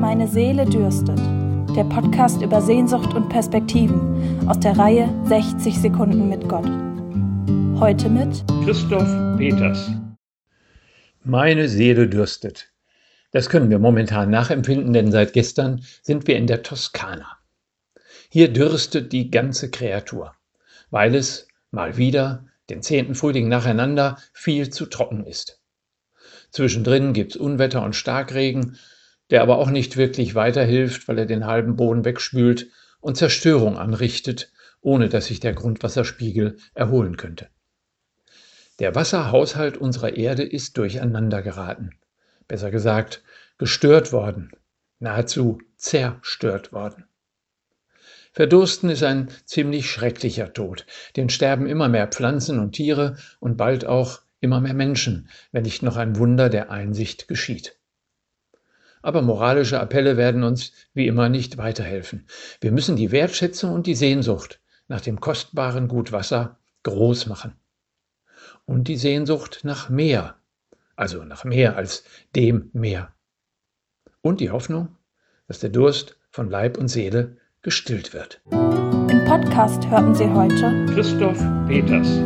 Meine Seele dürstet. Der Podcast über Sehnsucht und Perspektiven aus der Reihe 60 Sekunden mit Gott. Heute mit Christoph Peters. Meine Seele dürstet. Das können wir momentan nachempfinden, denn seit gestern sind wir in der Toskana. Hier dürstet die ganze Kreatur, weil es mal wieder den zehnten Frühling nacheinander viel zu trocken ist. Zwischendrin gibt's Unwetter und Starkregen, der aber auch nicht wirklich weiterhilft, weil er den halben Boden wegspült und Zerstörung anrichtet, ohne dass sich der Grundwasserspiegel erholen könnte. Der Wasserhaushalt unserer Erde ist durcheinander geraten. Besser gesagt, gestört worden, nahezu zerstört worden. Verdursten ist ein ziemlich schrecklicher Tod. Den sterben immer mehr Pflanzen und Tiere und bald auch immer mehr Menschen, wenn nicht noch ein Wunder der Einsicht geschieht. Aber moralische Appelle werden uns wie immer nicht weiterhelfen. Wir müssen die Wertschätzung und die Sehnsucht nach dem kostbaren Gut Wasser groß machen. Und die Sehnsucht nach mehr, also nach mehr als dem Meer. Und die Hoffnung, dass der Durst von Leib und Seele gestillt wird. Im Podcast hörten Sie heute Christoph Peters